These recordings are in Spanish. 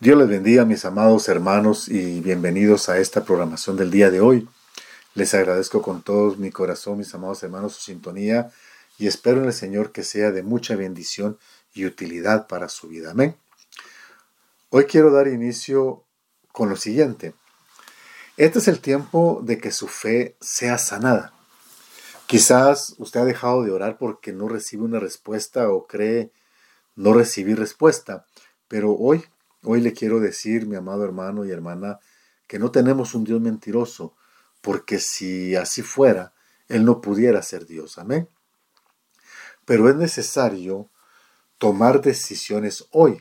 Dios les bendiga, mis amados hermanos, y bienvenidos a esta programación del día de hoy. Les agradezco con todo mi corazón, mis amados hermanos, su sintonía y espero en el Señor que sea de mucha bendición y utilidad para su vida. Amén. Hoy quiero dar inicio con lo siguiente. Este es el tiempo de que su fe sea sanada. Quizás usted ha dejado de orar porque no recibe una respuesta o cree no recibir respuesta, pero hoy Hoy le quiero decir, mi amado hermano y hermana, que no tenemos un Dios mentiroso, porque si así fuera, Él no pudiera ser Dios. Amén. Pero es necesario tomar decisiones hoy.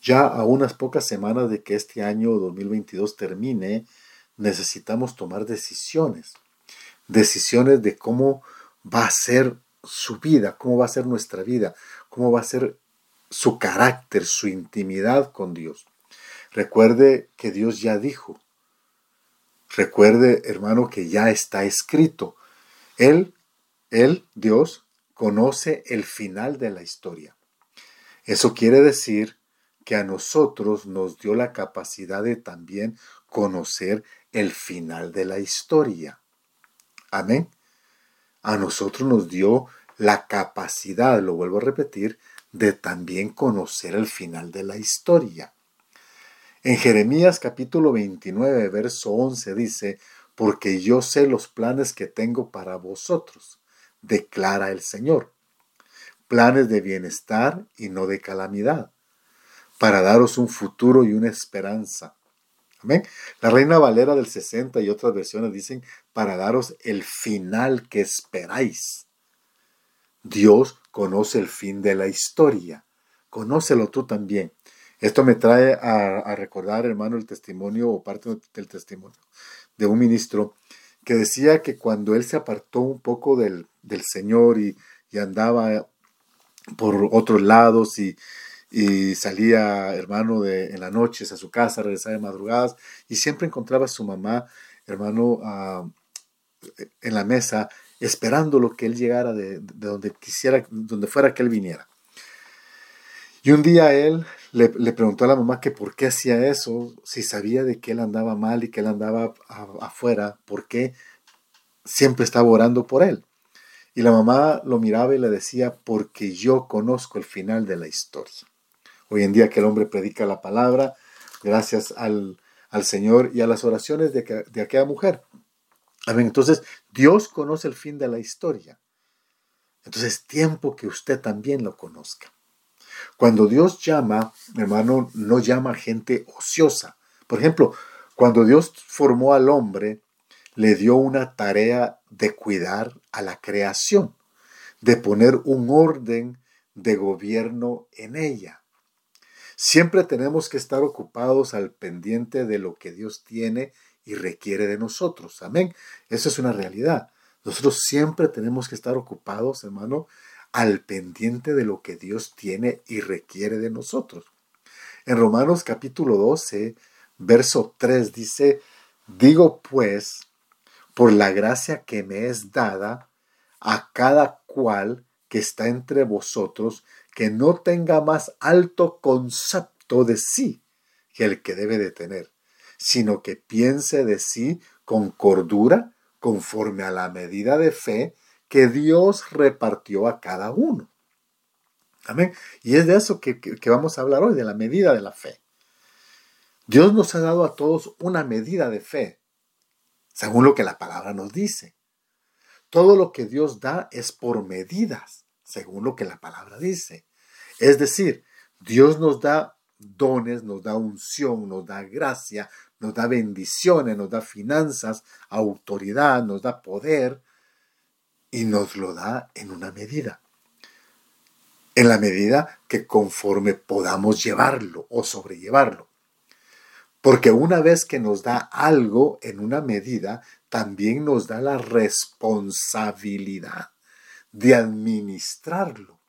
Ya a unas pocas semanas de que este año 2022 termine, necesitamos tomar decisiones. Decisiones de cómo va a ser su vida, cómo va a ser nuestra vida, cómo va a ser su carácter, su intimidad con Dios. Recuerde que Dios ya dijo. Recuerde, hermano, que ya está escrito. Él, Él, Dios, conoce el final de la historia. Eso quiere decir que a nosotros nos dio la capacidad de también conocer el final de la historia. Amén. A nosotros nos dio la capacidad, lo vuelvo a repetir, de también conocer el final de la historia. En Jeremías capítulo 29, verso 11 dice, porque yo sé los planes que tengo para vosotros, declara el Señor, planes de bienestar y no de calamidad, para daros un futuro y una esperanza. Amén. La Reina Valera del 60 y otras versiones dicen, para daros el final que esperáis. Dios conoce el fin de la historia. Conócelo tú también. Esto me trae a, recordar, hermano, el testimonio o parte del testimonio de un ministro que decía que cuando él se apartó un poco del, Señor y, andaba por otros lados y, salía, hermano, de, en la noche a su casa, regresaba de madrugadas y siempre encontraba a su mamá, hermano, ah, en la mesa esperando lo que él llegara de, donde quisiera, donde fuera que él viniera. Y un día él le, preguntó a la mamá que por qué hacía eso, si sabía de que él andaba mal y que él andaba afuera, por qué siempre estaba orando por él. Y la mamá lo miraba y le decía, porque yo conozco el final de la historia. Hoy en día que el hombre predica la palabra, gracias al, Señor y a las oraciones de, de aquella mujer. Entonces, Dios conoce el fin de la historia. Entonces, es tiempo que usted también lo conozca. Cuando Dios llama, hermano, no llama gente ociosa. Por ejemplo, cuando Dios formó al hombre, le dio una tarea de cuidar a la creación, de poner un orden de gobierno en ella. Siempre tenemos que estar ocupados al pendiente de lo que Dios tiene y requiere de nosotros. Amén. Eso es una realidad. Nosotros siempre tenemos que estar ocupados, hermano, al pendiente de lo que Dios tiene y requiere de nosotros. En Romanos capítulo 12, verso 3 dice, digo pues, por la gracia que me es dada, a cada cual que está entre vosotros, que no tenga más alto concepto de sí que el que debe de tener, sino que piense de sí con cordura, conforme a la medida de fe que Dios repartió a cada uno. Amén. Y es de eso que, vamos a hablar hoy, de la medida de la fe. Dios nos ha dado a todos una medida de fe, según lo que la palabra nos dice. Todo lo que Dios da es por medidas, según lo que la palabra dice. Es decir, Dios nos da dones, nos da unción, nos da gracia, nos da bendiciones, nos da finanzas, autoridad, nos da poder y nos lo da en una medida. En la medida que conforme podamos llevarlo o sobrellevarlo. Porque una vez que nos da algo en una medida, también nos da la responsabilidad de administrarlo,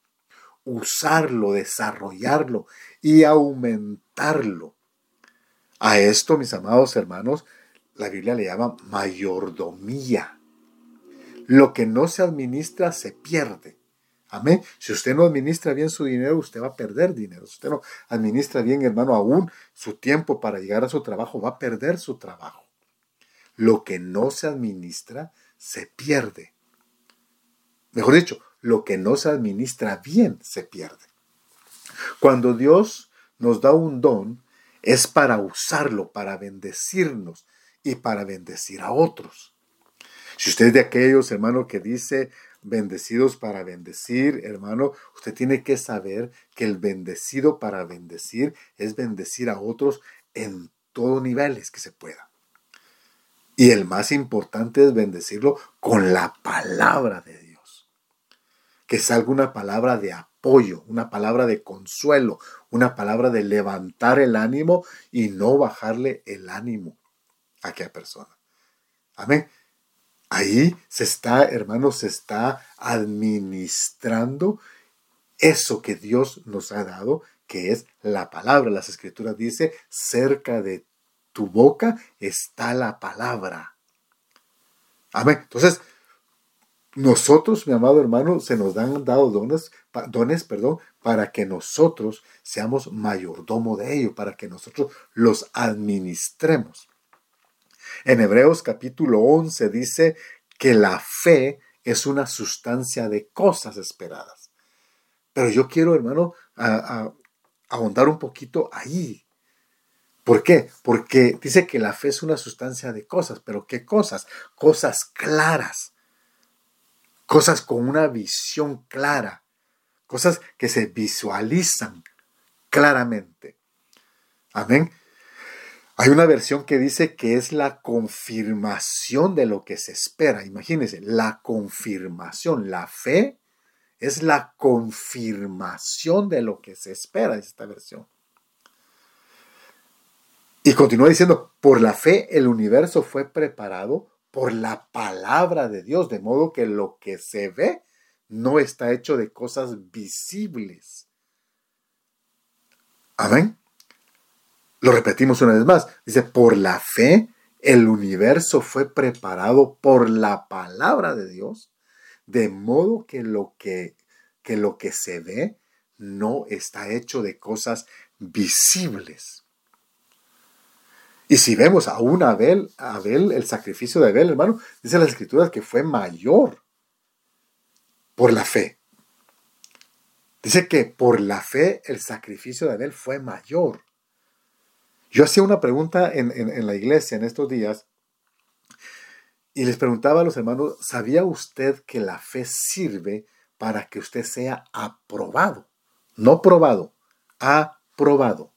usarlo, desarrollarlo y aumentarlo a esto, mis amados hermanos, la Biblia le llama mayordomía. Lo que no se administra se pierde. Amén. Si usted no administra bien su dinero, usted va a perder dinero. Si usted no administra bien, hermano, aún su tiempo para llegar a su trabajo, va a perder su trabajo. Lo que no se administra, se pierde. Mejor dicho, lo que no se administra bien, se pierde. Cuando Dios nos da un don, es para usarlo, para bendecirnos y para bendecir a otros. Si usted es de aquellos, hermano, que dice, bendecidos para bendecir, hermano, usted tiene que saber que el bendecido para bendecir es bendecir a otros en todos niveles que se pueda. Y el más importante es bendecirlo con la palabra de Dios. Que salga una palabra de apoyo, una palabra de consuelo, una palabra de levantar el ánimo y no bajarle el ánimo a aquella persona. Amén. Ahí se está, hermanos, se está administrando eso que Dios nos ha dado, que es la palabra. Las escrituras dice, cerca de tu boca está la palabra. Amén. Entonces, nosotros, mi amado hermano, se nos han dado dones, dones perdón, para que nosotros seamos mayordomo de ello, para que nosotros los administremos. En Hebreos capítulo 11 dice que la fe es una sustancia de cosas esperadas. Pero yo quiero, hermano, ahondar un poquito ahí. ¿Por qué? Porque dice que la fe es una sustancia de cosas, pero ¿qué cosas? Cosas claras, cosas con una visión clara, cosas que se visualizan claramente. Amén. Hay una versión que dice que es la confirmación de lo que se espera. Imagínense, la confirmación, la fe es la confirmación de lo que se espera, es esta versión. Y continúa diciendo, por la fe el universo fue preparado por la palabra de Dios, de modo que lo que se ve no está hecho de cosas visibles. Amén. Lo repetimos una vez más. Dice, por la fe el universo fue preparado por la palabra de Dios, de modo que lo que, que, lo que se ve no está hecho de cosas visibles. Y si vemos a un Abel, Abel, el sacrificio de Abel, hermano, dice las escrituras que fue mayor por la fe. Dice que por la fe el sacrificio de Abel fue mayor. Yo hacía una pregunta en, la iglesia en estos días y les preguntaba a los hermanos, ¿sabía usted que la fe sirve para que usted sea aprobado? No probado, aprobado.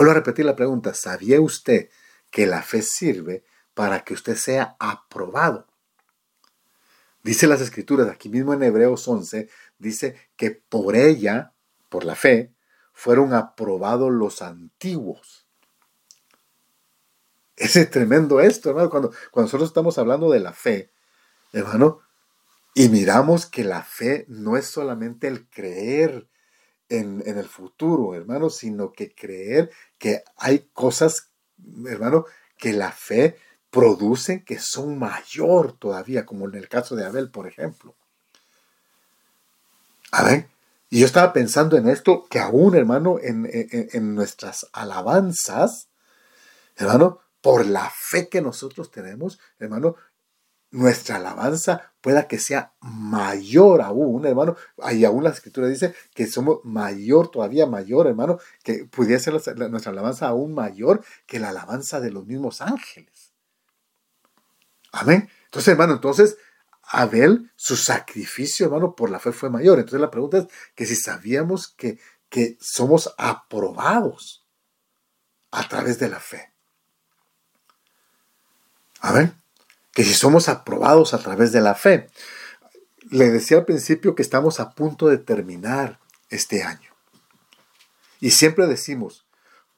Vuelvo a repetir la pregunta, ¿sabía usted que la fe sirve para que usted sea aprobado? Dice las escrituras, aquí mismo en Hebreos 11, dice que por ella, por la fe, fueron aprobados los antiguos. Es tremendo esto, hermano, cuando, cuando nosotros estamos hablando de la fe, hermano, y miramos que la fe no es solamente el creer en, en, el futuro, hermano, sino que creer que hay cosas, hermano, que la fe produce que son mayor todavía, como en el caso de Abel, por ejemplo. A ver, y yo estaba pensando en esto, que aún, hermano, en, nuestras alabanzas, hermano, por la fe que nosotros tenemos, hermano, nuestra alabanza pueda que sea mayor aún, hermano. Y aún la escritura dice que somos mayor, todavía mayor, hermano, que pudiera ser nuestra alabanza aún mayor que la alabanza de los mismos ángeles. Amén. Entonces, hermano, entonces Abel, su sacrificio, hermano, por la fe fue mayor. Entonces la pregunta es que si sabíamos que, que somos aprobados a través de la fe. A ver, que si somos aprobados a través de la fe. Le decía al principio que estamos a punto de terminar este año. Y siempre decimos,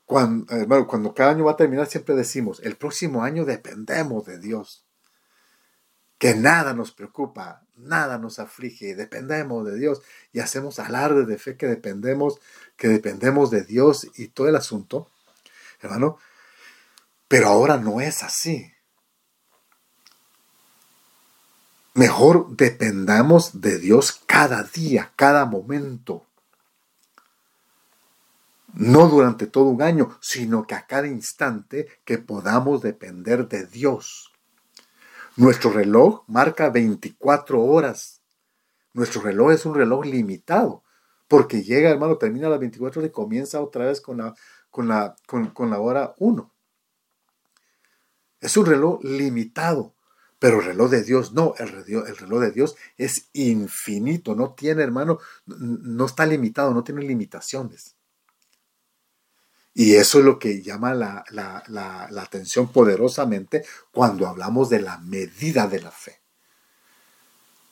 cuando, hermano, cuando cada año va a terminar, siempre decimos, el próximo año dependemos de Dios que nada nos preocupa, nada nos aflige, dependemos de Dios y hacemos alarde de fe que dependemos, que dependemos de Dios y todo el asunto, hermano. Pero ahora no es así. Mejor dependamos de Dios cada día, cada momento. No durante todo un año, sino que a cada instante que podamos depender de Dios. Nuestro reloj marca 24 horas. Nuestro reloj es un reloj limitado, porque llega, hermano, termina a las 24 horas y comienza otra vez con la, con la, con, la hora 1. Es un reloj limitado. Pero el reloj de Dios no, el reloj, el reloj de Dios es infinito, no tiene, hermano, no está limitado, no tiene limitaciones. Y eso es lo que llama la, la, atención poderosamente cuando hablamos de la medida de la fe.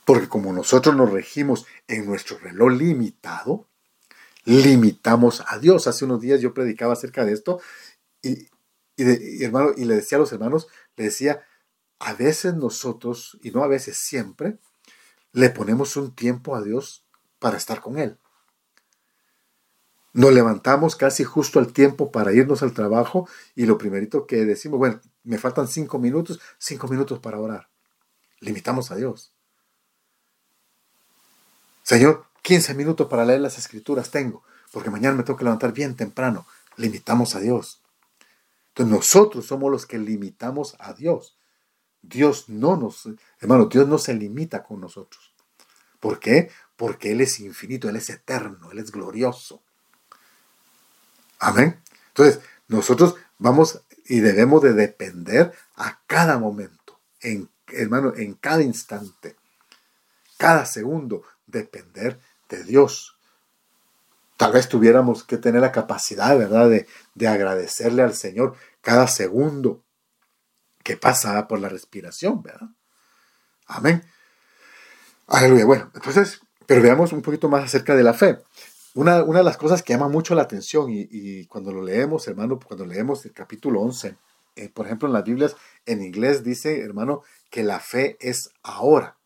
Porque como nosotros nos regimos en nuestro reloj limitado, limitamos a Dios. Hace unos días yo predicaba acerca de esto y, hermano, y le decía a los hermanos, le decía, a veces nosotros, y no a veces siempre, le ponemos un tiempo a Dios para estar con Él. Nos levantamos casi justo al tiempo para irnos al trabajo y lo primerito que decimos, bueno, me faltan cinco minutos, cinco minutos para orar. Limitamos a Dios. Señor, 15 minutos para leer las escrituras tengo, porque mañana me tengo que levantar bien temprano. Limitamos a Dios. Entonces nosotros somos los que limitamos a Dios. Dios no nos, hermano, Dios no se limita con nosotros. ¿Por qué? Porque Él es infinito, Él es eterno, Él es glorioso. Amén. Entonces, nosotros vamos y debemos de depender a cada momento, en, hermano, en cada instante, cada segundo, depender de Dios. Tal vez tuviéramos que tener la capacidad, ¿verdad?, de, de agradecerle al Señor cada segundo, que pasa por la respiración, ¿verdad? Amén. Aleluya. Bueno, entonces, pero veamos un poquito más acerca de la fe. Una, una de las cosas que llama mucho la atención y, cuando lo leemos, hermano, cuando leemos el capítulo 11, eh, por ejemplo, en las Biblias en inglés dice, hermano, que la fe es ahora.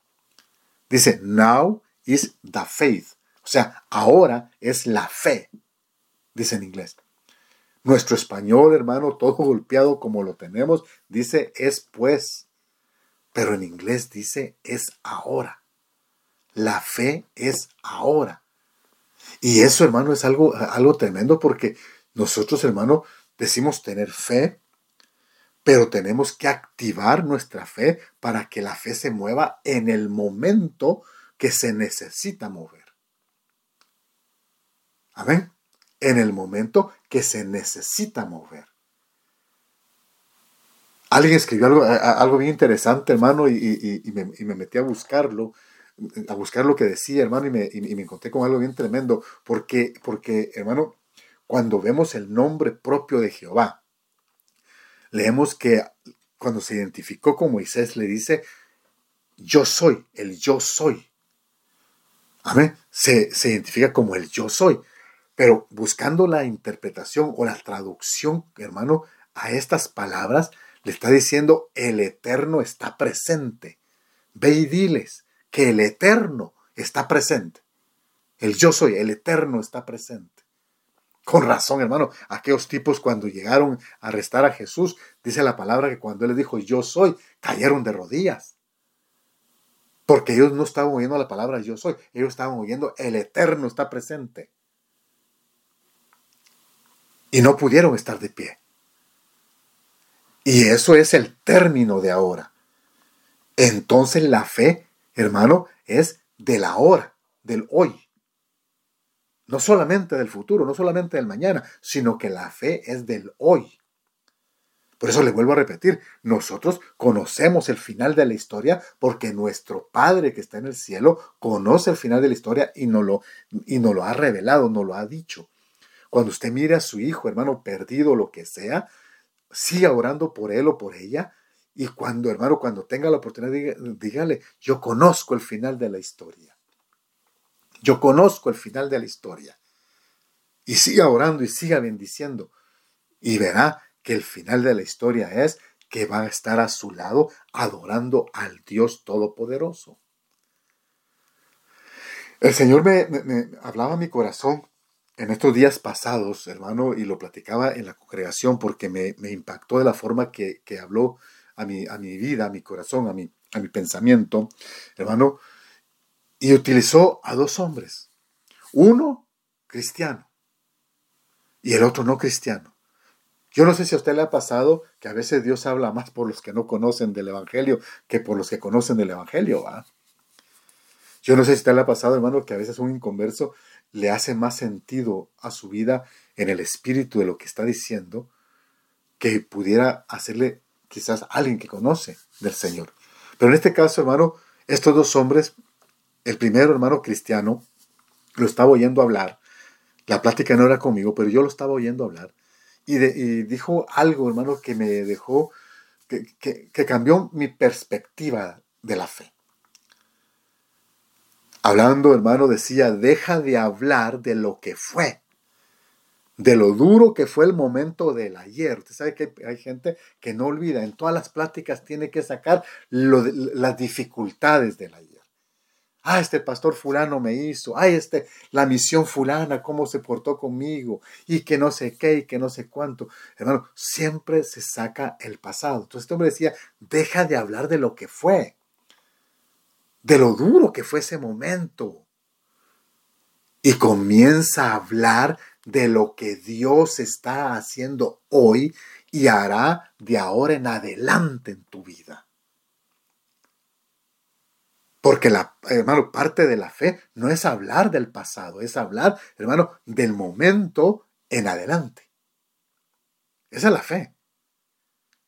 Dice, now is the faith. O sea, ahora es la fe, dice en inglés. Nuestro español, hermano, todo golpeado como lo tenemos, dice es pues. Pero en inglés dice es ahora. La fe es ahora. Y eso, hermano, es algo, algo tremendo porque nosotros, hermano, decimos tener fe, pero tenemos que activar nuestra fe para que la fe se mueva en el momento que se necesita mover. Amén en el momento que se necesita mover. Alguien escribió algo, algo bien interesante, hermano, y, me, metí a buscarlo, a buscar lo que decía, hermano, y me, encontré con algo bien tremendo, porque, porque, hermano, cuando vemos el nombre propio de Jehová, leemos que cuando se identificó con Moisés, le dice, yo soy, el yo soy. Amén. Se, se identifica como el yo soy. Pero buscando la interpretación o la traducción, hermano, a estas palabras, le está diciendo, el eterno está presente. Ve y diles que el eterno está presente. El yo soy, el eterno está presente. Con razón, hermano, aquellos tipos cuando llegaron a arrestar a Jesús, dice la palabra que cuando él les dijo yo soy, cayeron de rodillas. Porque ellos no estaban oyendo la palabra yo soy, ellos estaban oyendo el eterno está presente y no pudieron estar de pie. Y eso es el término de ahora. Entonces la fe, hermano, es de la hora, del hoy. No solamente del futuro, no solamente del mañana, sino que la fe es del hoy. Por eso le vuelvo a repetir, nosotros conocemos el final de la historia porque nuestro Padre que está en el cielo conoce el final de la historia y nos lo, y nos lo ha revelado, nos lo ha dicho. Cuando usted mire a su hijo, hermano, perdido, lo que sea, siga orando por él o por ella. Y cuando, hermano, cuando tenga la oportunidad, dígale, yo conozco el final de la historia. Yo conozco el final de la historia. Y siga orando y siga bendiciendo. Y verá que el final de la historia es que va a estar a su lado adorando al Dios Todopoderoso. El Señor me, hablaba a mi corazón en estos días pasados, hermano, y lo platicaba en la congregación porque me, impactó de la forma que, habló a mi, a mi vida, a mi corazón, a mi, a mi pensamiento, hermano, y utilizó a dos hombres. Uno cristiano y el otro no cristiano. Yo no sé si a usted le ha pasado que a veces Dios habla más por los que no conocen del Evangelio que por los que conocen del Evangelio. ¿va? Yo no sé si a usted le ha pasado, hermano, que a veces un inconverso le hace más sentido a su vida en el espíritu de lo que está diciendo que pudiera hacerle quizás alguien que conoce del Señor. Pero en este caso, hermano, estos dos hombres, el primero hermano cristiano, lo estaba oyendo hablar. La plática no era conmigo, pero yo lo estaba oyendo hablar. Y, dijo algo, hermano, que me dejó, que cambió mi perspectiva de la fe. Hablando, hermano, decía, deja de hablar de lo que fue, de lo duro que fue el momento del ayer. Usted sabe que hay gente que no olvida, en todas las pláticas tiene que sacar las dificultades del ayer. Ah, este pastor fulano me hizo, ay, este, la misión fulana, cómo se portó conmigo, y que no sé qué, y que no sé cuánto. Hermano, siempre se saca el pasado. Entonces este hombre decía, deja de hablar de lo que fue de lo duro que fue ese momento. Y comienza a hablar de lo que Dios está haciendo hoy y hará de ahora en adelante en tu vida. Porque la, hermano, parte de la fe no es hablar del pasado, es hablar, hermano, del momento en adelante. Esa es la fe.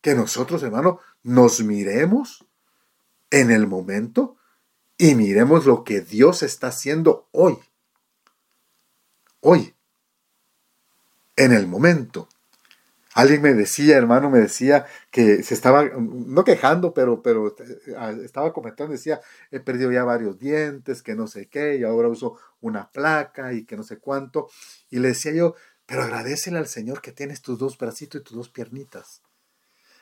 Que nosotros, hermano, nos miremos en el momento y miremos lo que Dios está haciendo hoy. Hoy. En el momento. Alguien me decía, hermano, me decía que se estaba, no quejando, pero, pero eh, estaba comentando, decía, he perdido ya varios dientes, que no sé qué, y ahora uso una placa y que no sé cuánto. Y le decía yo, pero agradecele al Señor que tienes tus dos bracitos y tus dos piernitas.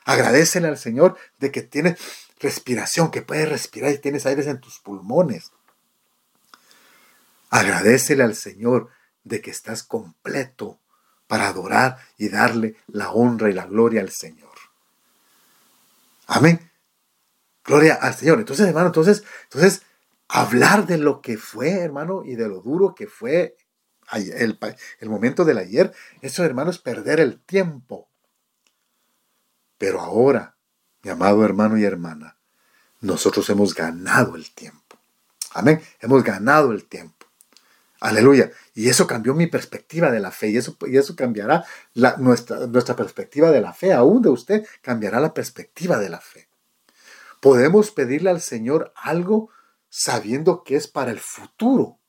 Agradecele al Señor de que tienes respiración, que puedes respirar y tienes aire en tus pulmones. Agradecele al Señor de que estás completo para adorar y darle la honra y la gloria al Señor. Amén. Gloria al Señor. Entonces, hermano, entonces, entonces, hablar de lo que fue, hermano, y de lo duro que fue el, el momento del ayer, eso, hermano, es perder el tiempo. Pero ahora, mi amado hermano y hermana, nosotros hemos ganado el tiempo. Amén. Hemos ganado el tiempo. Aleluya. Y eso cambió mi perspectiva de la fe. Y eso, y eso cambiará la, nuestra, nuestra perspectiva de la fe. Aún de usted cambiará la perspectiva de la fe. Podemos pedirle al Señor algo sabiendo que es para el futuro.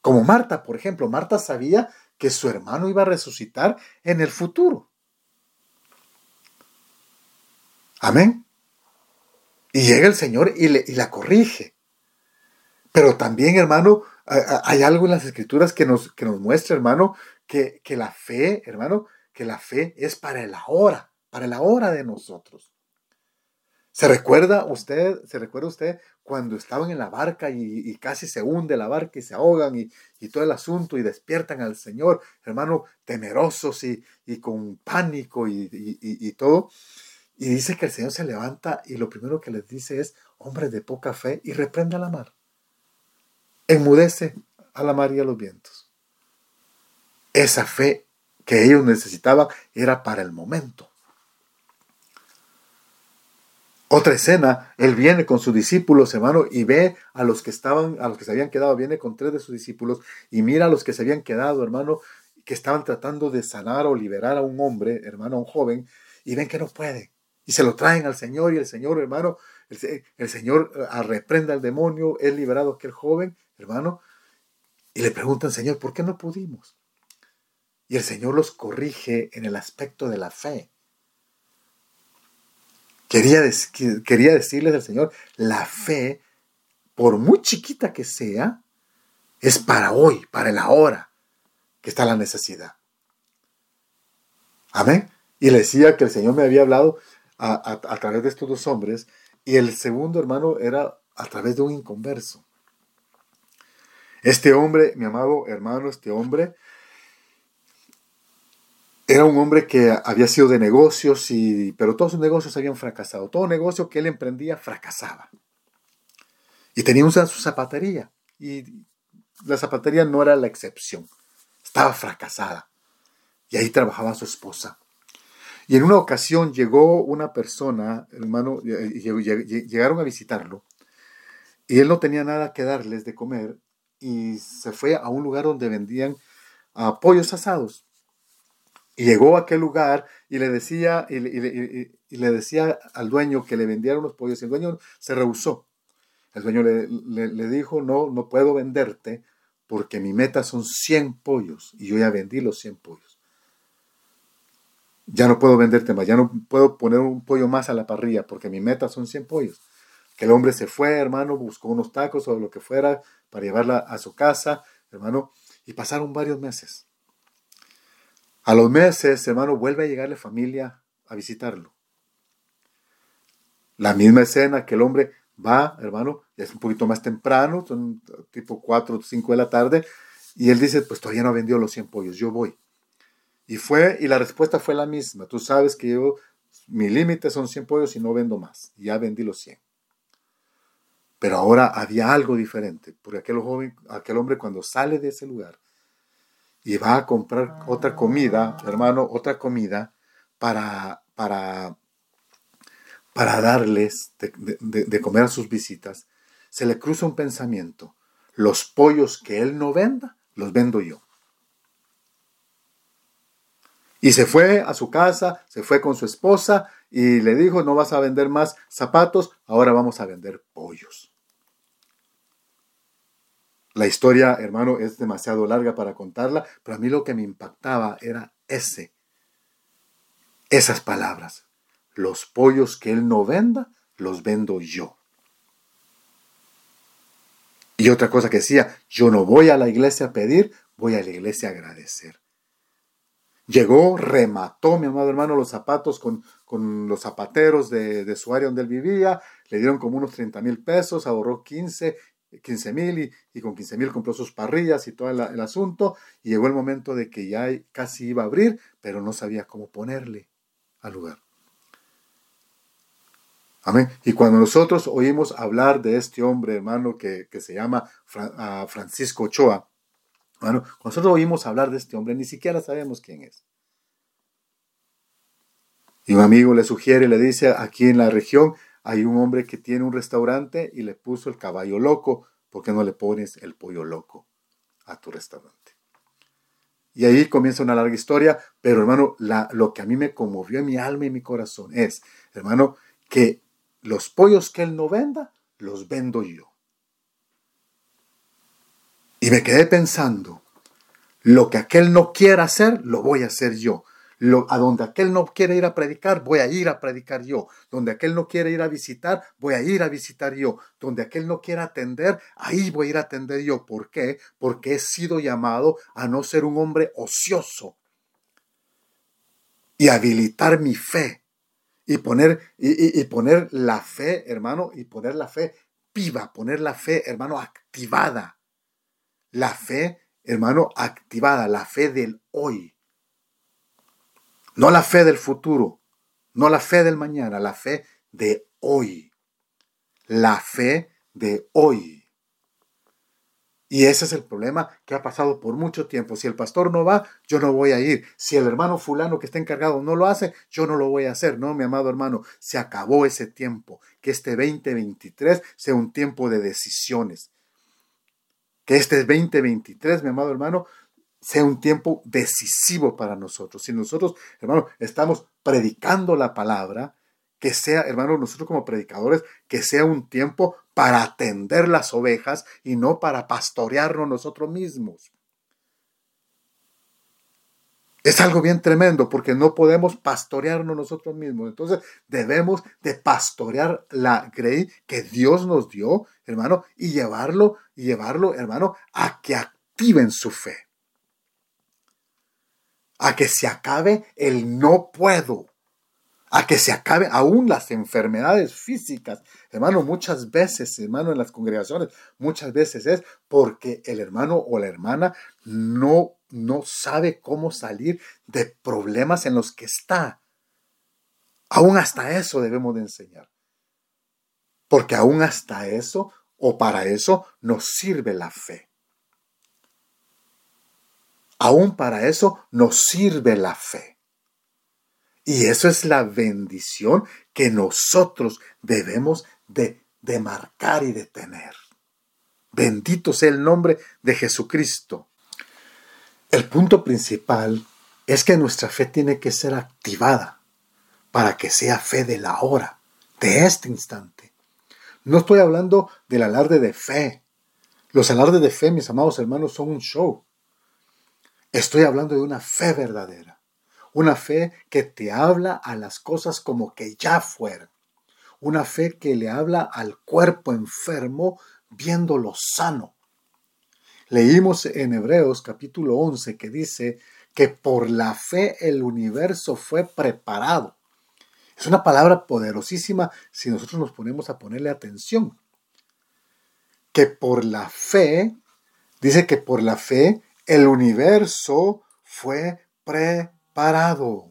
Como Marta, por ejemplo. Marta sabía que su hermano iba a resucitar en el futuro. Amén. Y llega el Señor y, le, la corrige. Pero también, hermano, hay algo en las escrituras que nos, que nos muestra, hermano, que, que la fe, hermano, que la fe es para el ahora, para el ahora de nosotros. ¿Se recuerda usted, se recuerda usted cuando estaban en la barca y, casi se hunde la barca y se ahogan y, y, todo el asunto y despiertan al Señor, hermano, temerosos y, y con pánico y, todo? Y dice que el Señor se levanta y lo primero que les dice es, hombre de poca fe, y reprende a la mar. Enmudece a la mar y a los vientos. Esa fe que ellos necesitaban era para el momento. Otra escena, él viene con sus discípulos, hermano, y ve a los que estaban, a los que se habían quedado, viene con tres de sus discípulos y mira a los que se habían quedado, hermano, que estaban tratando de sanar o liberar a un hombre, hermano, a un joven, y ven que no pueden y se lo traen al Señor y el Señor, hermano, el, Señor eh, reprenda al demonio, es liberado aquel joven, hermano, y le preguntan, Señor, ¿por qué no pudimos? Y el Señor los corrige en el aspecto de la fe. Quería, quería decirles al Señor, la fe, por muy chiquita que sea, es para hoy, para el ahora, que está la necesidad. Amén. Y le decía que el Señor me había hablado a, través de estos dos hombres, y el segundo hermano era a través de un inconverso. Este hombre, mi amado hermano, este hombre, era un hombre que había sido de negocios, y, pero todos sus negocios habían fracasado. Todo negocio que él emprendía fracasaba. Y tenía una, su zapatería. Y la zapatería no era la excepción. Estaba fracasada. Y ahí trabajaba su esposa. Y en una ocasión llegó una persona, hermano, llegaron a visitarlo, y él no tenía nada que darles de comer, y se fue a un lugar donde vendían uh, pollos asados. Y llegó a aquel lugar y le decía, y, le decía al dueño que le vendieran los pollos, y el dueño se rehusó. El dueño le, le, dijo, no, no puedo venderte porque mi meta son 100 pollos y yo ya vendí los 100 pollos ya no puedo venderte más, ya no puedo poner un pollo más a la parrilla porque mi meta son 100 pollos. Que el hombre se fue, hermano, buscó unos tacos o lo que fuera para llevarla a su casa, hermano, y pasaron varios meses. A los meses, hermano, vuelve a llegar la familia a visitarlo. La misma escena que el hombre va, hermano, es un poquito más temprano, son tipo 4 o 5 de la tarde, y él dice, pues todavía no ha vendido los 100 pollos, yo voy. Y fue, y la respuesta fue la misma. Tú sabes que yo, mi límite son 100 pollos y no vendo más. ya vendí los 100. Pero ahora había algo diferente, porque aquel, joven, aquel hombre cuando sale de ese lugar y va a comprar otra comida, hermano, otra comida para, para, para darles de, de comer a sus visitas, se le cruza un pensamiento. Los pollos que él no venda, los vendo yo. Y se fue a su casa, se fue con su esposa y le dijo, no vas a vender más zapatos, ahora vamos a vender pollos. La historia, hermano, es demasiado larga para contarla, pero a mí lo que me impactaba era ese, esas palabras. Los pollos que él no venda, los vendo yo. Y otra cosa que decía, yo no voy a la iglesia a pedir, voy a la iglesia a agradecer. Llegó, remató, mi amado hermano, los zapatos con, con los zapateros de, su área donde él vivía, le dieron como unos 30 mil pesos, ahorró 15, 15 mil y, con 15 mil compró sus parrillas y todo el, el, asunto. Y llegó el momento de que ya casi iba a abrir, pero no sabía cómo ponerle al lugar. Amén. Y cuando nosotros oímos hablar de este hombre, hermano, que, que se llama ah, Francisco Ochoa, bueno, nosotros oímos hablar de este hombre, ni siquiera sabemos quién es. Y un amigo le sugiere, le dice, aquí en la región hay un hombre que tiene un restaurante y le puso el caballo loco, ¿por qué no le pones el pollo loco a tu restaurante? Y ahí comienza una larga historia, pero hermano, lo que a mí me conmovió en mi alma y mi corazón es, hermano, que los pollos que él no venda, los vendo yo. Y me quedé pensando, lo que aquel no quiera hacer, lo voy a hacer yo. Lo, a donde aquel no quiere ir a predicar, voy a ir a predicar yo. Donde aquel no quiere ir a visitar, voy a ir a visitar yo. Donde aquel no quiera atender, ahí voy a ir a atender yo. ¿Por qué? Porque he sido llamado a no ser un hombre ocioso y habilitar mi fe y poner, y, y poner la fe, hermano, y poner la fe viva, poner la fe, hermano, activada la fe, hermano, activada, la fe del hoy. No la fe del futuro, no la fe del mañana, la fe de hoy. La fe de hoy. Y ese es el problema que ha pasado por mucho tiempo. Si el pastor no va, yo no voy a ir. Si el hermano fulano que está encargado no lo hace, yo no lo voy a hacer. No, mi amado hermano, se acabó ese tiempo. Que este 2023 sea un tiempo de decisiones. Que este 2023, mi amado hermano, sea un tiempo decisivo para nosotros. Si nosotros, hermano, estamos predicando la palabra, que sea, hermano, nosotros como predicadores, que sea un tiempo para atender las ovejas y no para pastorearnos nosotros mismos. Es algo bien tremendo porque no podemos pastorearnos nosotros mismos. Entonces debemos de pastorear la grey que Dios nos dio, hermano, y llevarlo, y llevarlo, hermano, a que activen su fe. A que se acabe el no puedo. A que se acabe aún las enfermedades físicas. Hermano, muchas veces, hermano, en las congregaciones, muchas veces es porque el hermano o la hermana no no sabe cómo salir de problemas en los que está. Aún hasta eso debemos de enseñar. Porque aún hasta eso o para eso nos sirve la fe. Aún para eso nos sirve la fe. Y eso es la bendición que nosotros debemos de, de marcar y de tener. Bendito sea el nombre de Jesucristo. El punto principal es que nuestra fe tiene que ser activada para que sea fe de la hora, de este instante. No estoy hablando del alarde de fe. Los alardes de fe, mis amados hermanos, son un show. Estoy hablando de una fe verdadera. Una fe que te habla a las cosas como que ya fueron. Una fe que le habla al cuerpo enfermo viéndolo sano. Leímos en Hebreos capítulo 11 que dice que por la fe el universo fue preparado. Es una palabra poderosísima si nosotros nos ponemos a ponerle atención. Que por la fe, dice que por la fe el universo fue preparado.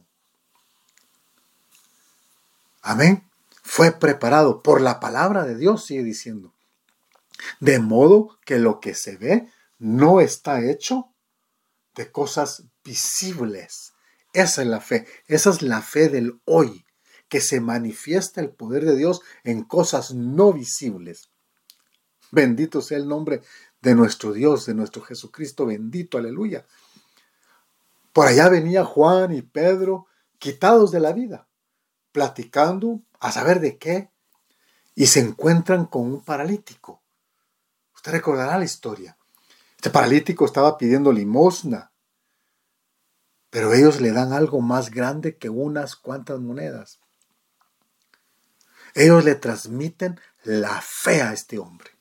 Amén. Fue preparado por la palabra de Dios, sigue diciendo. De modo que lo que se ve no está hecho de cosas visibles. Esa es la fe. Esa es la fe del hoy, que se manifiesta el poder de Dios en cosas no visibles. Bendito sea el nombre de nuestro Dios, de nuestro Jesucristo, bendito, aleluya. Por allá venía Juan y Pedro quitados de la vida, platicando a saber de qué, y se encuentran con un paralítico. Usted recordará la historia. Este paralítico estaba pidiendo limosna, pero ellos le dan algo más grande que unas cuantas monedas. Ellos le transmiten la fe a este hombre.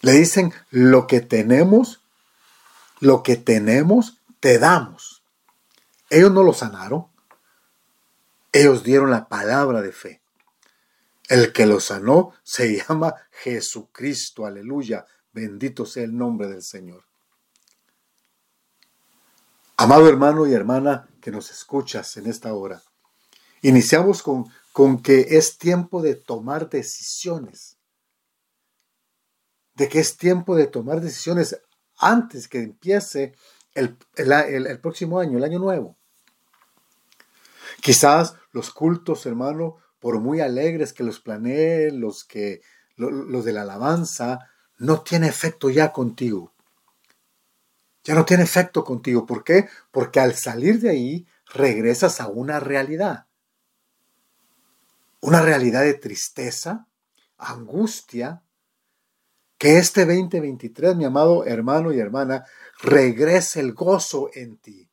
Le dicen, lo que tenemos, lo que tenemos, te damos. Ellos no lo sanaron. Ellos dieron la palabra de fe. El que lo sanó se llama Jesucristo, aleluya, bendito sea el nombre del Señor. Amado hermano y hermana que nos escuchas en esta hora, iniciamos con, con que es tiempo de tomar decisiones, de que es tiempo de tomar decisiones antes que empiece el, el próximo año, el año nuevo. Quizás los cultos, hermano, por muy alegres que los planeen, los que los de la alabanza, no tiene efecto ya contigo. Ya no tiene efecto contigo. ¿Por qué? Porque al salir de ahí regresas a una realidad. Una realidad de tristeza, angustia, que este 2023, mi amado hermano y hermana, regrese el gozo en ti.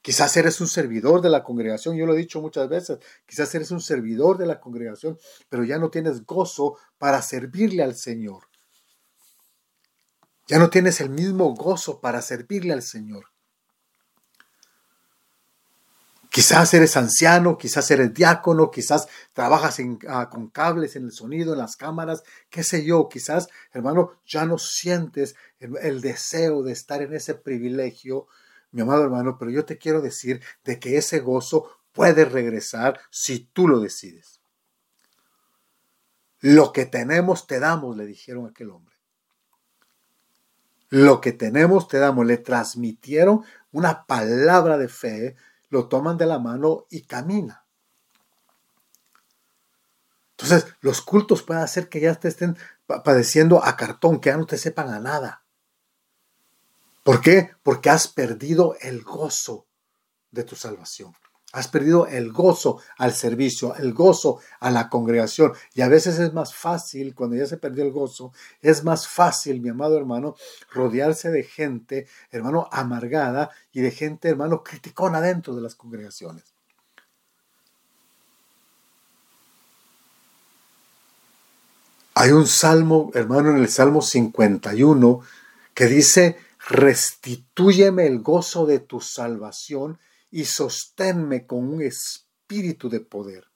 Quizás eres un servidor de la congregación, yo lo he dicho muchas veces, quizás eres un servidor de la congregación, pero ya no tienes gozo para servirle al Señor. Ya no tienes el mismo gozo para servirle al Señor. Quizás eres anciano, quizás eres diácono, quizás trabajas ah, con cables en el sonido, en las cámaras, qué sé yo, quizás, hermano, ya no sientes el deseo de estar en ese privilegio mi amado hermano, pero yo te quiero decir de que ese gozo puede regresar si tú lo decides. Lo que tenemos te damos, le dijeron aquel hombre. Lo que tenemos te damos. Le transmitieron una palabra de fe, lo toman de la mano y camina. Entonces, los cultos pueden hacer que ya te estén padeciendo a cartón, que ya no te sepan a nada. ¿Por qué? Porque has perdido el gozo de tu salvación. Has perdido el gozo al servicio, el gozo a la congregación. Y a veces es más fácil, cuando ya se perdió el gozo, es más fácil, mi amado hermano, rodearse de gente, hermano, amargada y de gente, hermano, criticona dentro de las congregaciones. Hay un salmo, hermano, en el Salmo 51, que dice, restitúyeme el gozo de tu salvación y sosténme con un espíritu de poder.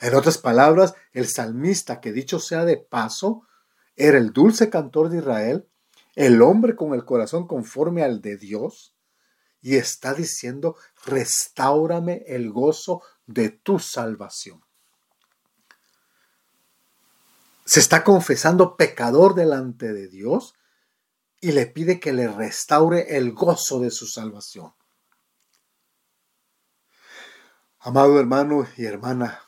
En otras palabras, el salmista, que dicho sea de paso, era el dulce cantor de Israel, el hombre con el corazón conforme al de Dios y está diciendo, restaurame el gozo de tu salvación. Se está confesando pecador delante de Dios y le pide que le restaure el gozo de su salvación. Amado hermano y hermana,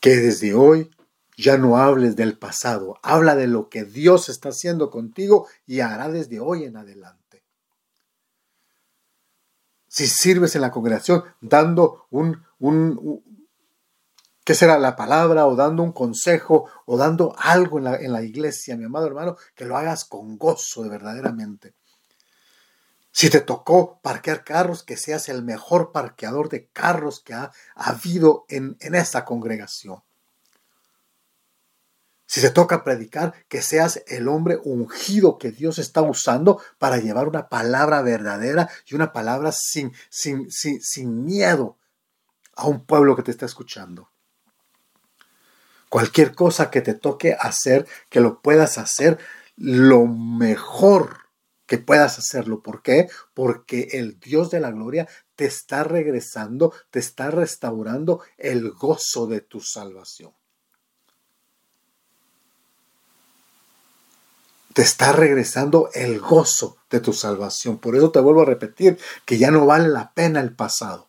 que desde hoy ya no hables del pasado, habla de lo que Dios está haciendo contigo y hará desde hoy en adelante. Si sirves en la congregación dando un, un, ¿qué será la palabra? O dando un consejo o dando algo en la, en la iglesia, mi amado hermano, que lo hagas con gozo de verdaderamente. Si te tocó parquear carros, que seas el mejor parqueador de carros que ha, habido en, esta congregación. Si te toca predicar, que seas el hombre ungido que Dios está usando para llevar una palabra verdadera y una palabra sin, sin, sin, sin miedo a un pueblo que te está escuchando. Cualquier cosa que te toque hacer, que lo puedas hacer lo mejor que puedas hacerlo. ¿Por qué? Porque el Dios de la gloria te está regresando, te está restaurando el gozo de tu salvación. Te está regresando el gozo de tu salvación. Por eso te vuelvo a repetir que ya no vale la pena el pasado.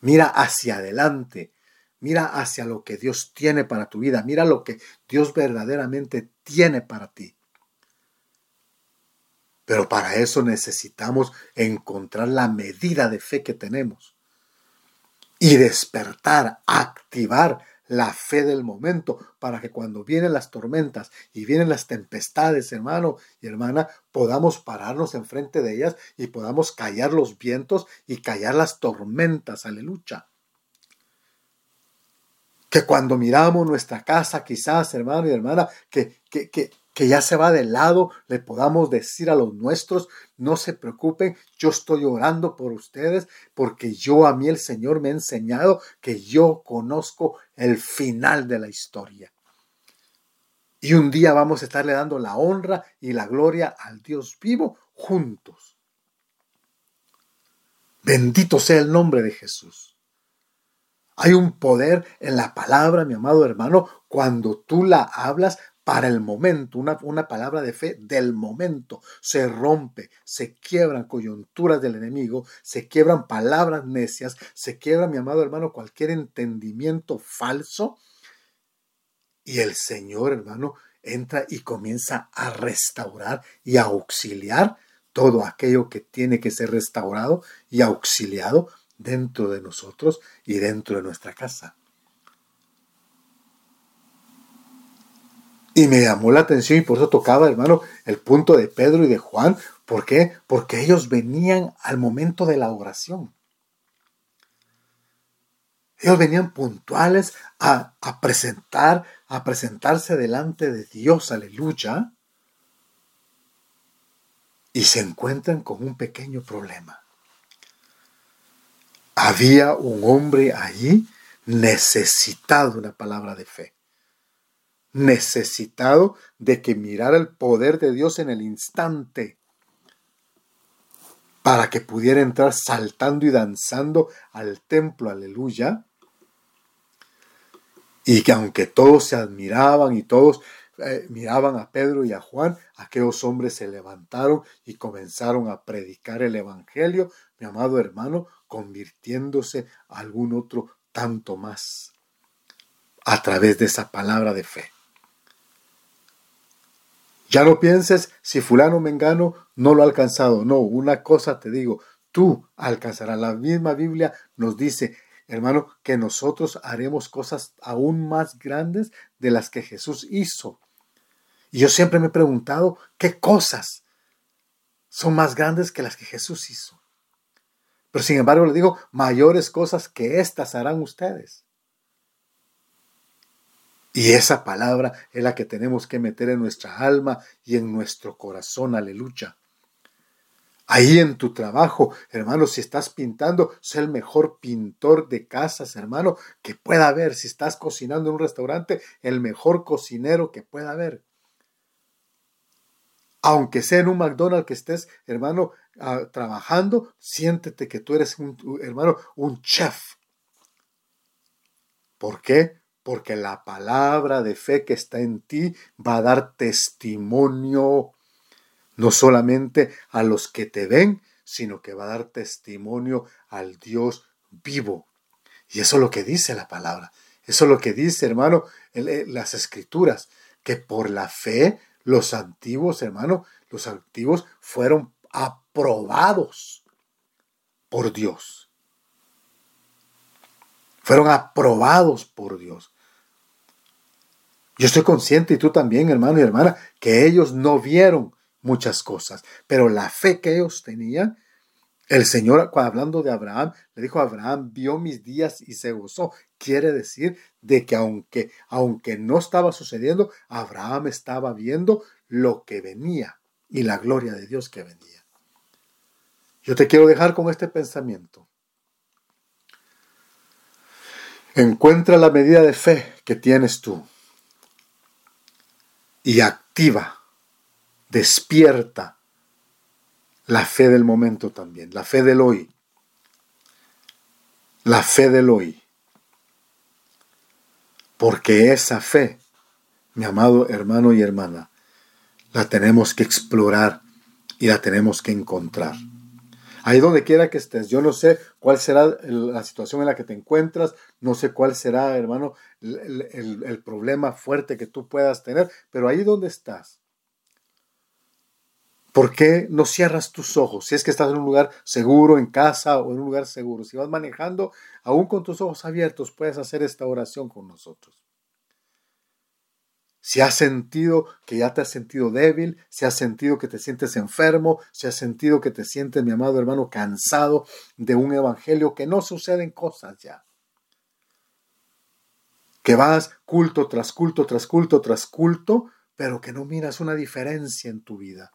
Mira hacia adelante. Mira hacia lo que Dios tiene para tu vida. Mira lo que Dios verdaderamente tiene para ti. Pero para eso necesitamos encontrar la medida de fe que tenemos y despertar, activar la fe del momento para que cuando vienen las tormentas y vienen las tempestades, hermano y hermana, podamos pararnos enfrente de ellas y podamos callar los vientos y callar las tormentas, aleluya. Que cuando miramos nuestra casa, quizás, hermano y hermana, que, que, que, que ya se va de lado, le podamos decir a los nuestros, no se preocupen, yo estoy orando por ustedes porque yo a mí el Señor me ha enseñado que yo conozco el final de la historia. Y un día vamos a estarle dando la honra y la gloria al Dios vivo juntos. Bendito sea el nombre de Jesús. Hay un poder en la palabra, mi amado hermano, cuando tú la hablas para el momento, una, una, palabra de fe del momento. Se rompe, se quiebran coyunturas del enemigo, se quiebran palabras necias, se quiebra, mi amado hermano, cualquier entendimiento falso. Y el Señor, hermano, entra y comienza a restaurar y a auxiliar todo aquello que tiene que ser restaurado y auxiliado dentro de nosotros y dentro de nuestra casa. Y me llamó la atención y por eso tocaba, hermano, el punto de Pedro y de Juan. ¿Por qué? Porque ellos venían al momento de la oración. Ellos venían puntuales a, a presentar, a presentarse delante de Dios, aleluya. Y se encuentran con un pequeño problema. Había un hombre allí necesitado de una palabra de fe necesitado de que mirara el poder de Dios en el instante para que pudiera entrar saltando y danzando al templo, aleluya. Y que aunque todos se admiraban y todos eh, miraban a Pedro y a Juan, aquellos hombres se levantaron y comenzaron a predicar el Evangelio, mi amado hermano, convirtiéndose a algún otro tanto más a través de esa palabra de fe. Ya no pienses si fulano mengano no lo ha alcanzado. No, una cosa te digo, tú alcanzarás. La misma Biblia nos dice, hermano, que nosotros haremos cosas aún más grandes de las que Jesús hizo. Y yo siempre me he preguntado, ¿qué cosas son más grandes que las que Jesús hizo? Pero sin embargo le digo, mayores cosas que estas harán ustedes. Y esa palabra es la que tenemos que meter en nuestra alma y en nuestro corazón, aleluya. Ahí en tu trabajo, hermano, si estás pintando, sé el mejor pintor de casas, hermano, que pueda haber. Si estás cocinando en un restaurante, el mejor cocinero que pueda haber. Aunque sea en un McDonald's que estés, hermano, ah, trabajando, siéntete que tú eres un, hermano, un chef. ¿Por qué? Porque la palabra de fe que está en ti va a dar testimonio no solamente a los que te ven, sino que va a dar testimonio al Dios vivo. Y eso es lo que dice la palabra. Eso es lo que dice, hermano, las escrituras, que por la fe los antiguos, hermano, los antiguos fueron aprobados por Dios. Fueron aprobados por Dios. Yo estoy consciente, y tú también, hermano y hermana, que ellos no vieron muchas cosas, pero la fe que ellos tenían, el Señor, hablando de Abraham, le dijo a Abraham, vio mis días y se gozó. Quiere decir de que aunque, aunque no estaba sucediendo, Abraham estaba viendo lo que venía y la gloria de Dios que venía. Yo te quiero dejar con este pensamiento. Encuentra la medida de fe que tienes tú y activa, despierta la fe del momento también, la fe del hoy. La fe del hoy. Porque esa fe, mi amado hermano y hermana, la tenemos que explorar y la tenemos que encontrar. Ahí donde quiera que estés, yo no sé cuál será la situación en la que te encuentras, no sé cuál será, hermano, el, el problema fuerte que tú puedas tener, pero ahí donde estás, ¿Por qué no cierras tus ojos? Si es que estás en un lugar seguro, en casa o en un lugar seguro. Si vas manejando, aún con tus ojos abiertos, puedes hacer esta oración con nosotros. Si has sentido que ya te has sentido débil, si has sentido que te sientes enfermo, si has sentido que te sientes, mi amado hermano, cansado de un evangelio, que no suceden cosas ya. Que vas culto tras culto, tras culto, tras culto, pero que no miras una diferencia en tu vida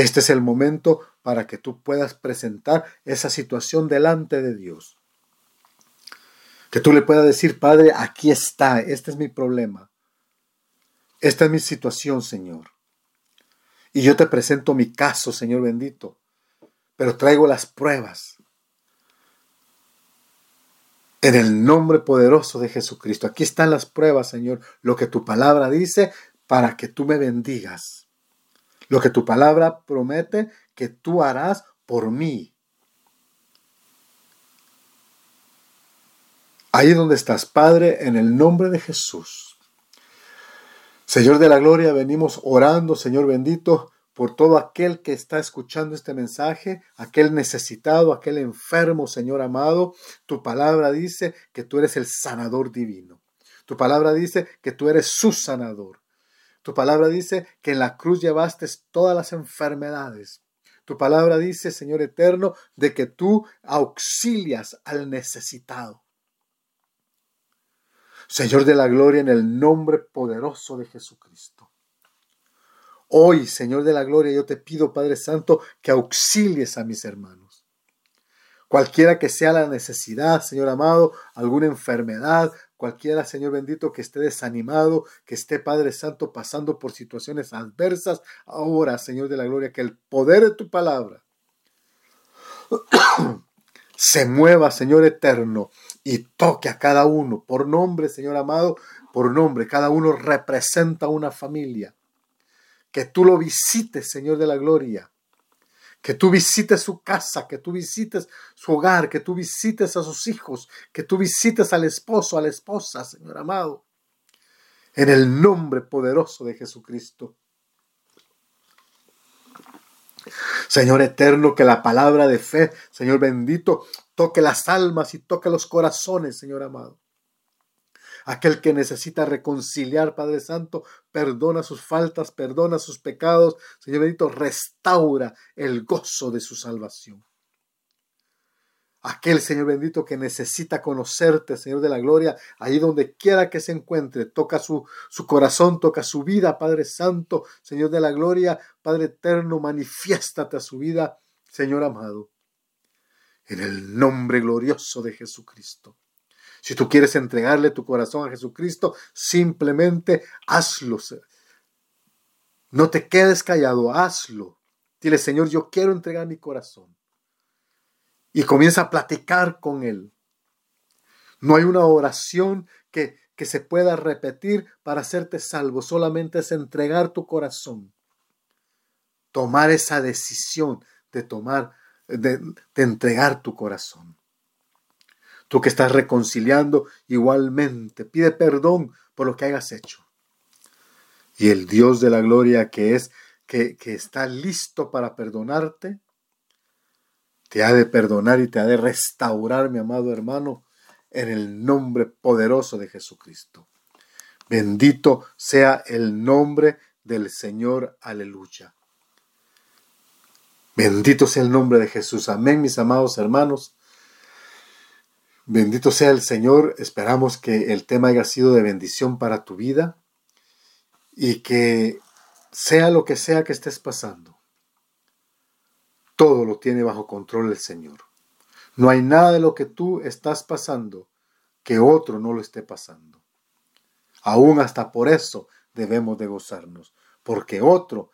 este es el momento para que tú puedas presentar esa situación delante de Dios. Que tú le puedas decir, Padre, aquí está, este es mi problema. Esta es mi situación, Señor. Y yo te presento mi caso, Señor bendito. Pero traigo las pruebas. En el nombre poderoso de Jesucristo. Aquí están las pruebas, Señor. Lo que tu palabra dice para que tú me bendigas lo que tu palabra promete que tú harás por mí. Ahí donde estás, Padre, en el nombre de Jesús. Señor de la Gloria, venimos orando, Señor bendito, por todo aquel que está escuchando este mensaje, aquel necesitado, aquel enfermo, Señor amado. Tu palabra dice que tú eres el sanador divino. Tu palabra dice que tú eres su sanador. Tu palabra dice que en la cruz llevaste todas las enfermedades. Tu palabra dice, Señor eterno, de que tú auxilias al necesitado. Señor de la gloria, en el nombre poderoso de Jesucristo. Hoy, Señor de la gloria, yo te pido, Padre Santo, que auxilies a mis hermanos. Cualquiera que sea la necesidad, Señor amado, alguna enfermedad, Cualquiera, Señor bendito, que esté desanimado, que esté, Padre Santo, pasando por situaciones adversas, ahora, Señor de la Gloria, que el poder de tu palabra se mueva, Señor eterno, y toque a cada uno, por nombre, Señor amado, por nombre. Cada uno representa una familia. Que tú lo visites, Señor de la Gloria que tú visites su casa, que tú visites su hogar, que tú visites a sus hijos, que tú visites al esposo, a la esposa, Señor amado. En el nombre poderoso de Jesucristo. Señor eterno, que la palabra de fe, Señor bendito, toque las almas y toque los corazones, Señor amado. Aquel que necesita reconciliar, Padre Santo, perdona sus faltas, perdona sus pecados. Señor bendito, restaura el gozo de su salvación. Aquel Señor bendito que necesita conocerte, Señor de la gloria, ahí donde quiera que se encuentre, toca su, su corazón, toca su vida, Padre Santo, Señor de la gloria, Padre eterno, manifiéstate a su vida, Señor amado, en el nombre glorioso de Jesucristo. Si tú quieres entregarle tu corazón a Jesucristo, simplemente hazlo. No te quedes callado, hazlo. Dile, Señor, yo quiero entregar mi corazón. Y comienza a platicar con Él. No hay una oración que, que se pueda repetir para hacerte salvo. Solamente es entregar tu corazón. Tomar esa decisión de tomar, de, de entregar tu corazón. Tú que estás reconciliando igualmente, pide perdón por lo que hayas hecho. Y el Dios de la gloria que es, que, que está listo para perdonarte, te ha de perdonar y te ha de restaurar, mi amado hermano, en el nombre poderoso de Jesucristo. Bendito sea el nombre del Señor. Aleluya. Bendito sea el nombre de Jesús. Amén, mis amados hermanos. Bendito sea el Señor. Esperamos que el tema haya sido de bendición para tu vida y que sea lo que sea que estés pasando, todo lo tiene bajo control el Señor. No hay nada de lo que tú estás pasando que otro no lo esté pasando. Aún hasta por eso debemos de gozarnos, porque otro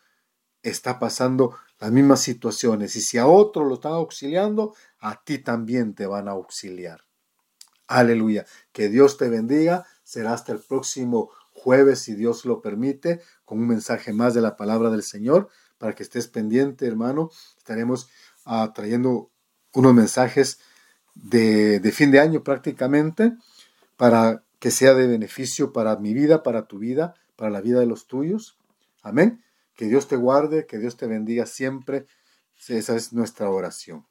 está pasando las mismas situaciones y si a otro lo están auxiliando, a ti también te van a auxiliar. Aleluya. Que Dios te bendiga. Será hasta el próximo jueves, si Dios lo permite, con un mensaje más de la palabra del Señor. Para que estés pendiente, hermano. Estaremos uh, trayendo unos mensajes de, de fin de año prácticamente para que sea de beneficio para mi vida, para tu vida, para la vida de los tuyos. Amén. Que Dios te guarde, que Dios te bendiga siempre. Esa es nuestra oración.